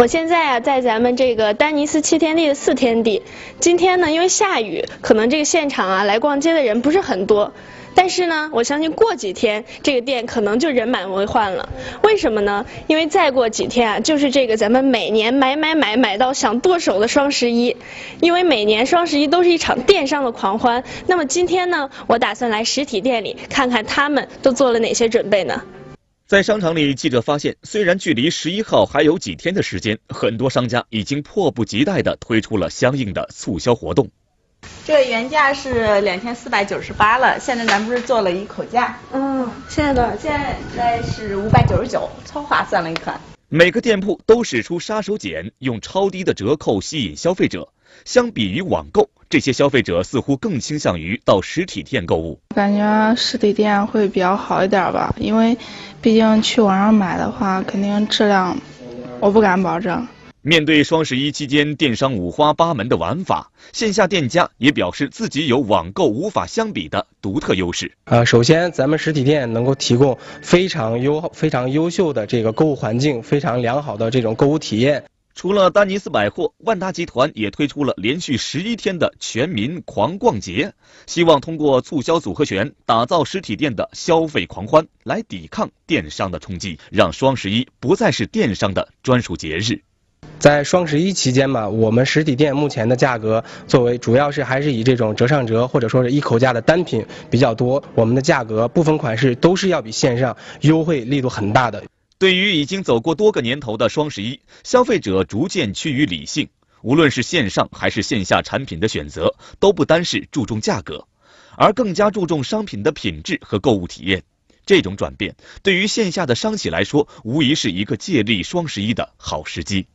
我现在啊，在咱们这个丹尼斯七天地的四天地。今天呢，因为下雨，可能这个现场啊来逛街的人不是很多。但是呢，我相信过几天这个店可能就人满为患了。为什么呢？因为再过几天啊，就是这个咱们每年买买买买到想剁手的双十一。因为每年双十一都是一场电商的狂欢。那么今天呢，我打算来实体店里看看他们都做了哪些准备呢？在商场里，记者发现，虽然距离十一号还有几天的时间，很多商家已经迫不及待地推出了相应的促销活动。这个原价是两千四百九十八了，现在咱不是做了一口价？嗯，现在多少？现在是五百九十九，超划算了一款。每个店铺都使出杀手锏，用超低的折扣吸引消费者。相比于网购，这些消费者似乎更倾向于到实体店购物。感觉实体店会比较好一点吧，因为毕竟去网上买的话，肯定质量我不敢保证。面对双十一期间电商五花八门的玩法，线下店家也表示自己有网购无法相比的独特优势。呃，首先咱们实体店能够提供非常优非常优秀的这个购物环境，非常良好的这种购物体验。除了丹尼斯百货，万达集团也推出了连续十一天的全民狂逛节，希望通过促销组合拳，打造实体店的消费狂欢，来抵抗电商的冲击，让双十一不再是电商的专属节日。在双十一期间嘛，我们实体店目前的价格作为主要是还是以这种折上折或者说是一口价的单品比较多，我们的价格部分款式都是要比线上优惠力度很大的。对于已经走过多个年头的双十一，消费者逐渐趋于理性，无论是线上还是线下产品的选择，都不单是注重价格，而更加注重商品的品质和购物体验。这种转变对于线下的商企来说，无疑是一个借力双十一的好时机。